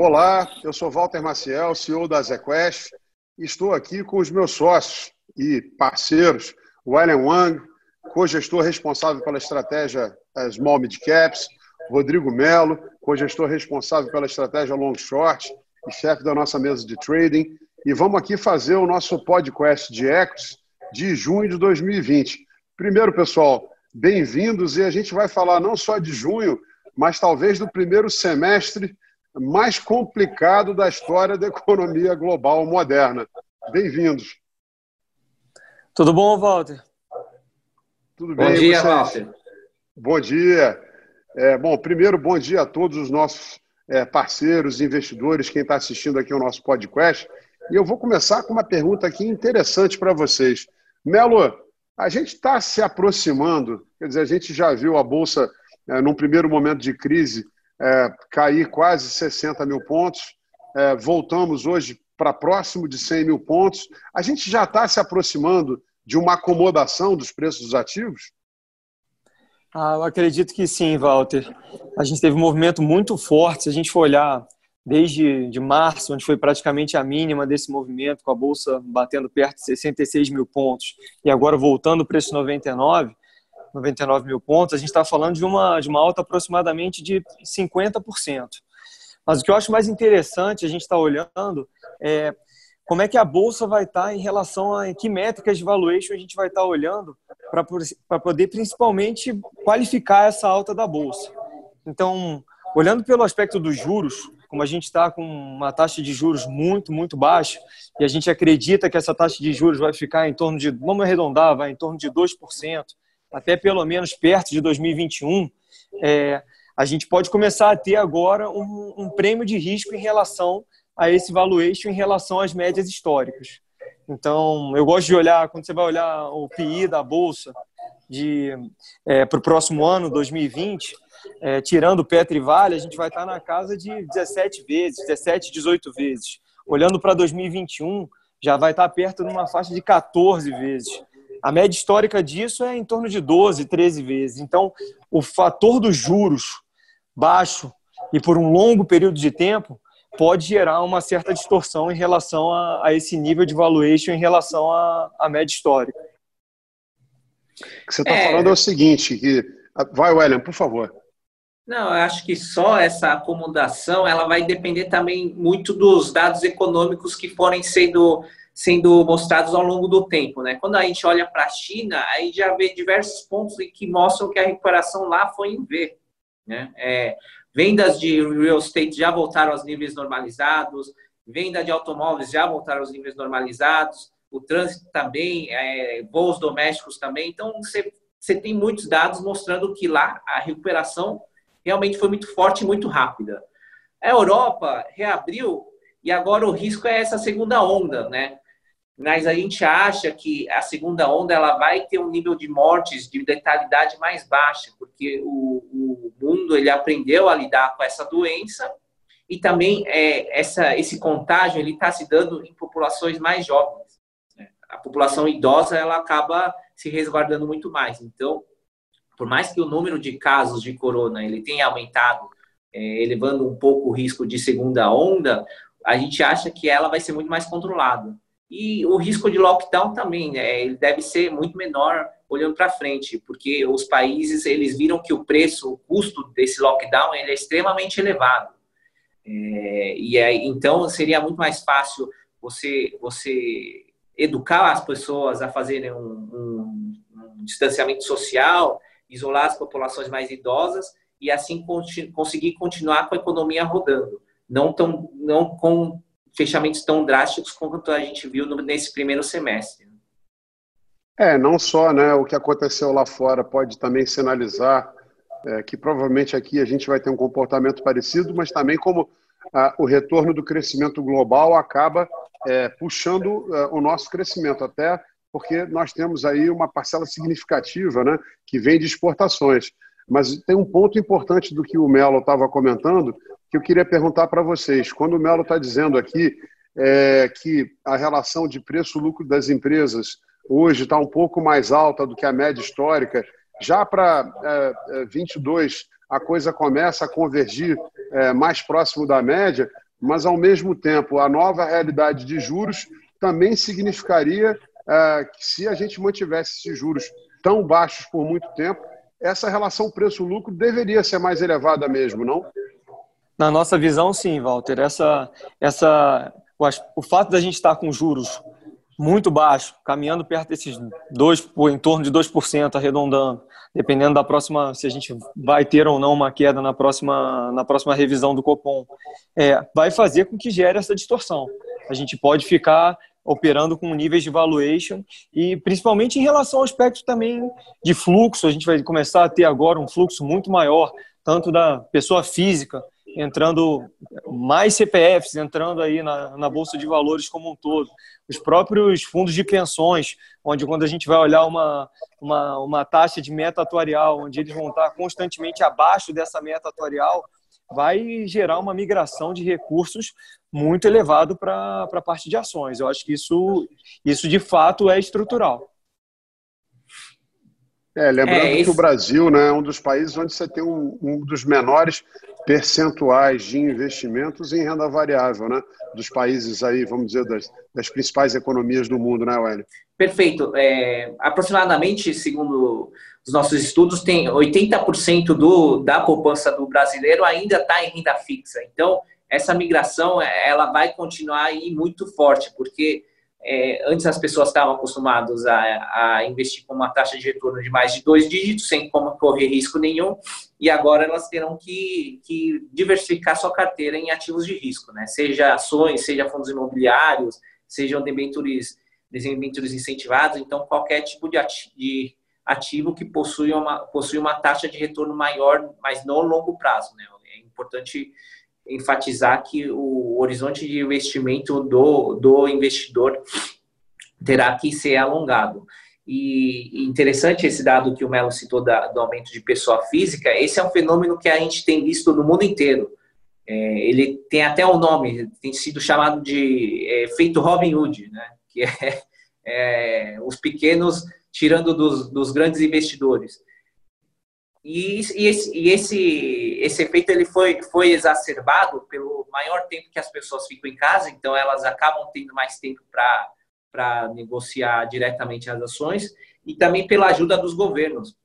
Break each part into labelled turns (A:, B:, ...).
A: Olá, eu sou Walter Maciel, CEO da ZQuest. Estou aqui com os meus sócios e parceiros, William Wang, co-gestor responsável pela estratégia Small Mid Caps, Rodrigo Melo, co-gestor responsável pela estratégia Long Short e chefe da nossa mesa de trading. E vamos aqui fazer o nosso podcast de Equities de junho de 2020. Primeiro, pessoal, bem-vindos e a gente vai falar não só de junho, mas talvez do primeiro semestre mais complicado da história da economia global moderna. Bem-vindos.
B: Tudo bom, Walter?
A: Tudo bem,
C: Bom dia, vocês? Walter.
A: Bom dia. É, bom, primeiro, bom dia a todos os nossos é, parceiros, investidores, quem está assistindo aqui o nosso podcast. E eu vou começar com uma pergunta aqui interessante para vocês. Melo, a gente está se aproximando, quer dizer, a gente já viu a Bolsa, é, num primeiro momento de crise, é, cair quase 60 mil pontos. É, voltamos hoje para próximo de 100 mil pontos. A gente já está se aproximando de uma acomodação dos preços dos ativos?
B: Ah, eu acredito que sim, Walter. A gente teve um movimento muito forte. Se a gente for olhar desde de março, onde foi praticamente a mínima desse movimento, com a Bolsa batendo perto de 66 mil pontos, e agora voltando para esse 99, 99 mil pontos, a gente está falando de uma, de uma alta aproximadamente de 50%. Mas o que eu acho mais interessante, a gente está olhando, é como é que a Bolsa vai estar tá em relação a que métricas de valuation a gente vai estar tá olhando para poder principalmente qualificar essa alta da Bolsa. Então, olhando pelo aspecto dos juros, como a gente está com uma taxa de juros muito, muito baixa, e a gente acredita que essa taxa de juros vai ficar em torno de, vamos arredondar, vai em torno de 2%, até pelo menos perto de 2021, é, a gente pode começar a ter agora um, um, prêmio de risco em relação a esse valuation, em relação às médias históricas. Então, eu gosto de olhar, quando você vai olhar o PI da Bolsa é, para o próximo ano, 2020, é, tirando Petro e Vale, a gente vai estar na casa de 17 vezes, 17, 18 vezes. Olhando para 2021, já vai estar perto de uma faixa de 14 vezes. A média histórica disso é em torno de 12, 13 vezes. Então, o fator dos juros baixo e por um longo período de tempo pode gerar uma certa distorção em relação a, a esse nível de valuation em relação à, média histórica.
A: O que você está é... falando é o seguinte, que... vai, William, por favor.
C: Não, eu acho que só essa acomodação ela vai depender também muito dos dados econômicos que forem sendo sendo mostrados ao longo do tempo, né? Quando a gente olha para a China, aí já vê diversos pontos que mostram que a recuperação lá foi em V, né? É, vendas de real estate já voltaram aos níveis normalizados, venda de automóveis já voltaram aos níveis normalizados, o trânsito também, é, voos domésticos também. Então, você, você tem muitos dados mostrando que lá a recuperação realmente foi muito forte e muito rápida. A Europa reabriu e agora o risco é essa segunda onda, né? Mas a gente acha que a segunda onda ela vai ter um nível de mortes de letalidade mais baixa, porque o, o mundo ele aprendeu a lidar com essa doença e também é, essa, esse contágio ele está se dando em populações mais jovens. Né? A população idosa ela acaba se resguardando muito mais. Então, por mais que o número de casos de corona ele tenha aumentado, é, elevando um pouco o risco de segunda onda, a gente acha que ela vai ser muito mais controlada. E o risco de lockdown também, né? Ele deve ser muito menor olhando para frente, porque os países eles viram que o preço, o custo desse lockdown ele é extremamente elevado. É, e aí, então seria muito mais fácil você você educar as pessoas a fazerem um, um, um distanciamento social, isolar as populações mais idosas e assim conseguir continuar com a economia rodando, não tão não com fechamentos tão drásticos quanto a gente viu nesse primeiro semestre.
A: É, não só né, o que aconteceu lá fora pode também sinalizar é, que provavelmente aqui a gente vai ter um comportamento parecido, mas também como ah, o retorno do crescimento global acaba é, puxando é, o nosso crescimento, até porque nós temos aí uma parcela significativa né, que vem de exportações. Mas tem um ponto importante do que o Melo estava comentando, que eu queria perguntar para vocês. Quando o Melo está dizendo aqui é, que a relação de preço-lucro das empresas hoje está um pouco mais alta do que a média histórica, já para é, 22 é, a coisa começa a convergir é, mais próximo da média. mas ao mesmo tempo a nova realidade de juros também significaria é, que se a gente mantivesse esses juros tão baixos por muito tempo, essa relação preço-lucro deveria ser mais elevada mesmo, não?
B: Na nossa visão, sim, Walter. Essa, essa, o fato da gente estar com juros muito baixo, caminhando perto desses dois, em torno de 2%, arredondando, dependendo da próxima, se a gente vai ter ou não uma queda na próxima, na próxima revisão do Copom, é, vai fazer com que gere essa distorção. A gente pode ficar operando com níveis de valuation e principalmente em relação ao aspecto também de fluxo, a gente vai começar a ter agora um fluxo muito maior, tanto da pessoa física entrando mais CPFs entrando aí na, na bolsa de valores como um todo, os próprios fundos de pensões, onde quando a gente vai olhar uma, uma, uma taxa de meta atuarial, onde eles vão estar constantemente abaixo dessa meta atuarial, vai gerar uma migração de recursos muito elevado para a parte de ações. Eu acho que isso, isso de fato é estrutural.
A: É, lembrando é, esse... que o Brasil né, é um dos países onde você tem um, um dos menores percentuais de investimentos em renda variável, né? Dos países aí, vamos dizer, das, das principais economias do mundo, né, Wélio?
C: Perfeito. É, aproximadamente, segundo os nossos estudos, tem 80% do, da poupança do brasileiro ainda está em renda fixa. Então, essa migração ela vai continuar aí muito forte, porque é, antes as pessoas estavam acostumadas a, a, investir com uma taxa de retorno de mais de dois dígitos, sem como correr risco nenhum, e agora elas terão que, que diversificar sua carteira em ativos de risco, né? seja ações, seja fundos imobiliários, sejam debentures, incentivados, então qualquer tipo de ativo, de ativo que possui uma, possui uma taxa de retorno maior, mas no longo prazo. Né? É importante enfatizar que o horizonte de investimento do, do investidor terá que ser alongado. E interessante esse dado que o Melo citou da, do aumento de pessoa física, esse é um fenômeno que a gente tem visto no mundo inteiro. É, ele tem até um nome, tem sido chamado de é, efeito Robin Hood, né? que é, é os pequenos tirando dos, dos grandes investidores. E, e, esse, e esse, esse efeito ele foi, foi exacerbado pelo maior tempo que as pessoas ficam em casa, então elas acabam tendo mais tempo para negociar diretamente as ações e também pela ajuda dos governos.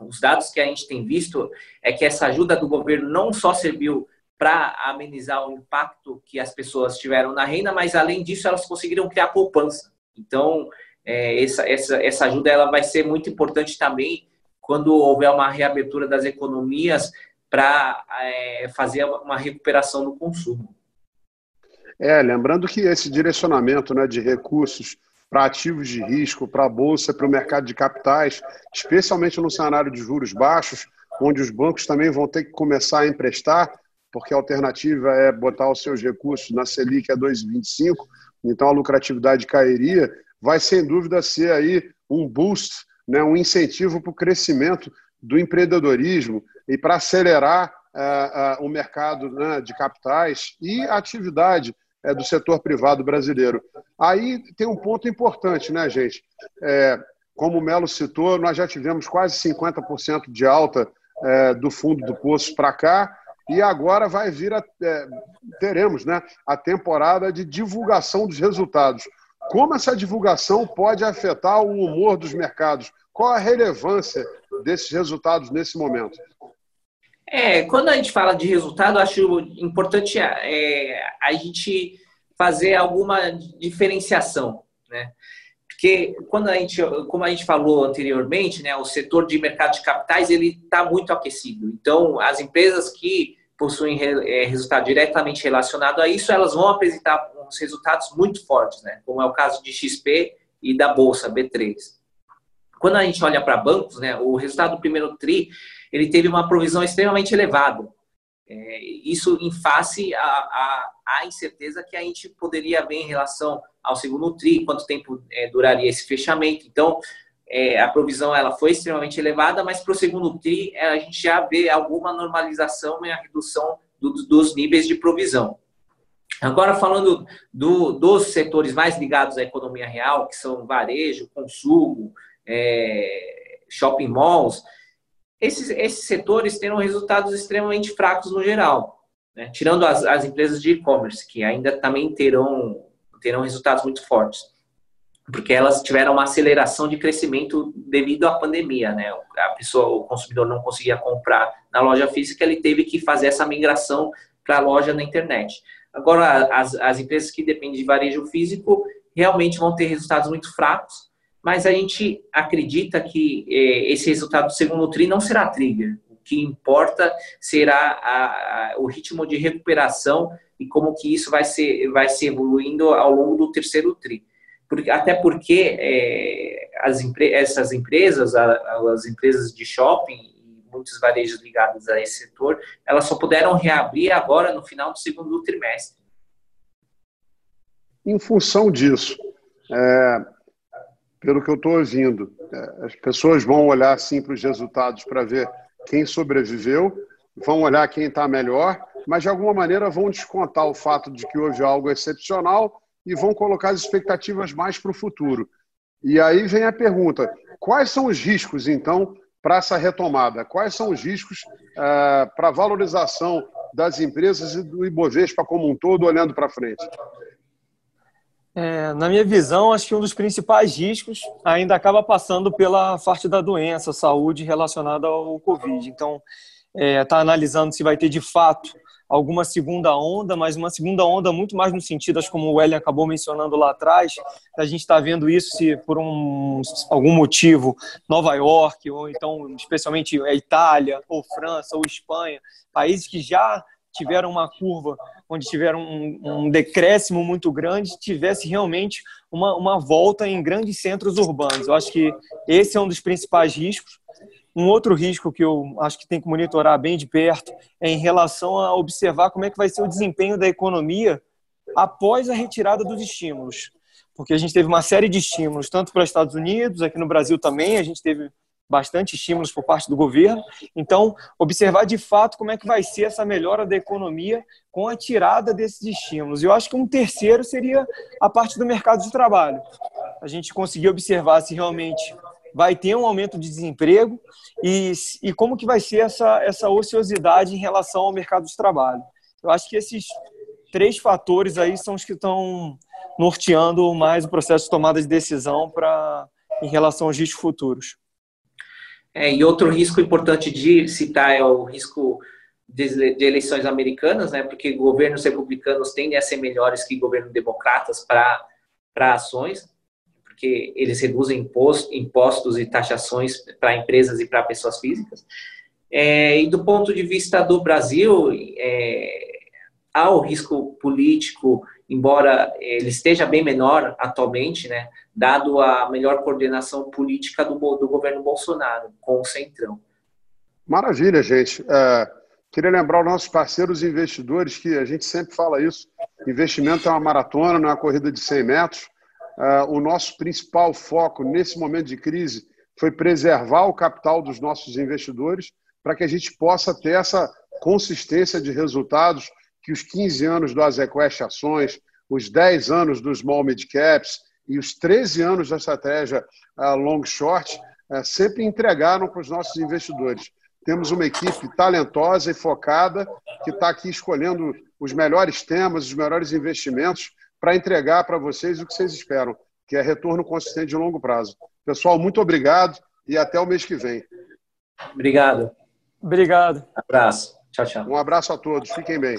C: Os dados que a gente tem visto é que essa ajuda do governo não só serviu para amenizar o impacto que as pessoas tiveram na renda, mas além disso elas conseguiram criar poupança. Então, é, essa, essa, essa ajuda ela vai ser muito importante também quando houver uma reabertura das economias para é, fazer uma recuperação do consumo.
A: É, lembrando que esse direcionamento né, de recursos para ativos de risco, para a bolsa, para o mercado de capitais, especialmente no cenário de juros baixos, onde os bancos também vão ter que começar a emprestar, porque a alternativa é botar os seus recursos na Selic a 2,25, então a lucratividade cairia, vai sem dúvida ser aí um boost né, um incentivo para o crescimento do empreendedorismo e para acelerar uh, uh, o mercado né, de capitais e a atividade uh, do setor privado brasileiro. Aí tem um ponto importante, né, gente? É, como o Melo citou, nós já tivemos quase 50% de alta do fundo do Poço para cá, e agora vai vir a, é, teremos né, a temporada de divulgação dos resultados. Como essa divulgação pode afetar o humor dos mercados? Qual a relevância desses resultados nesse momento?
C: É, quando a gente fala de resultado, acho importante é, a gente fazer alguma diferenciação, né? Porque quando a gente, como a gente falou anteriormente, né, o setor de mercado de capitais ele está muito aquecido. Então, as empresas que possuem é, resultado diretamente relacionado a isso, elas vão apresentar uns resultados muito fortes, né? Como é o caso de XP e da bolsa B3. Quando a gente olha para bancos, né, o resultado do primeiro tri ele teve uma provisão extremamente elevada. É, isso em face à incerteza que a gente poderia ver em relação ao segundo tri, quanto tempo é, duraria esse fechamento. Então, é, a provisão ela foi extremamente elevada, mas para o segundo tri é, a gente já vê alguma normalização e a redução do, dos níveis de provisão. Agora, falando do, dos setores mais ligados à economia real, que são varejo, consumo, é, shopping malls, esses, esses setores terão resultados extremamente fracos no geral. né? tirando as, as empresas de e-commerce, que ainda também terão, terão resultados muito fortes, porque elas tiveram uma aceleração de crescimento devido à pandemia, né? A pessoa, o consumidor não conseguia comprar na loja física, ele teve que fazer essa migração para a loja na internet. Agora, as, as empresas que dependem de varejo físico realmente vão ter resultados muito fracos, mas a gente acredita que eh, esse resultado do segundo TRI não será trigger. O que importa será a, a, o ritmo de recuperação e como que isso vai ser, vai se evoluindo ao longo do terceiro TRI. Porque, até porque eh, as, essas empresas, as empresas de shopping e muitos varejos ligados a esse setor, elas só puderam reabrir agora no final do segundo trimestre.
A: Em função disso, é, pelo que eu estou ouvindo. É, as pessoas vão olhar sim para os resultados para ver quem sobreviveu, vão olhar quem está melhor, mas de alguma maneira vão descontar o fato de que houve algo excepcional e vão colocar as expectativas mais para o futuro. E aí vem a pergunta: quais são os riscos, então, para essa retomada? Quais são os riscos uh, para a valorização das empresas e do Ibovespa como um todo, olhando para frente?
B: É, na minha visão, acho que um dos principais riscos ainda acaba passando pela parte da doença, saúde relacionada ao Covid. Então, está é, tá analisando se vai ter de fato alguma segunda onda, mas uma segunda onda muito mais no sentido, acho como o Ellen acabou mencionando lá atrás, a gente está vendo isso se por um, algum motivo Nova York, ou então especialmente a Itália, ou França, ou Espanha, países que já tiveram uma curva onde tiveram um, um decréscimo muito grande, tivesse realmente uma, uma volta em grandes centros urbanos. Eu acho que esse é um dos principais riscos. Um outro risco que eu acho que tem que monitorar bem de perto é em relação a observar como é que vai ser o desempenho da economia após a retirada dos estímulos. Porque a gente teve uma série de estímulos, tanto para os Estados Unidos, aqui no Brasil também, a gente teve bastante estímulos por parte do governo. Então, observar de fato como é que vai ser essa melhora da economia com a tirada desses estímulos. Eu acho que um terceiro seria a parte do mercado de trabalho. A gente conseguir observar se realmente vai ter um aumento de desemprego e, e como que vai ser essa, essa ociosidade em relação ao mercado de trabalho. Eu acho que esses três fatores aí são os que estão norteando mais o processo de tomada de decisão para em relação aos riscos futuros.
C: É, e outro risco importante de citar é o risco de, de, eleições americanas, né? Porque governos republicanos tendem a ser melhores que governos democratas para ações, porque eles reduzem imposto, impostos e taxações para empresas e para pessoas físicas. É, e do ponto de vista do Brasil, é, há o risco político embora ele esteja bem menor atualmente, né, dado a melhor coordenação política do, do governo Bolsonaro com o Centrão.
A: Maravilha, gente. É, queria lembrar os nossos parceiros investidores que a gente sempre fala isso: investimento é uma maratona, não é uma corrida de 100 metros. É, o nosso principal foco nesse momento de crise foi preservar o capital dos nossos investidores para que a gente possa ter essa consistência de resultados que os 15 anos do Azequest Ações, os 10 anos do Small Mid Caps e os 13 anos da estratégia uh, Long Short uh, sempre entregaram para os nossos investidores. Temos uma equipe talentosa e focada que está aqui escolhendo os melhores temas, os melhores investimentos para entregar para vocês o que vocês esperam, que é retorno consistente de longo prazo. Pessoal, muito obrigado e até o mês que vem.
C: Obrigado.
B: Obrigado.
C: Um abraço. Tchau, tchau.
A: Um abraço a todos. Fiquem bem.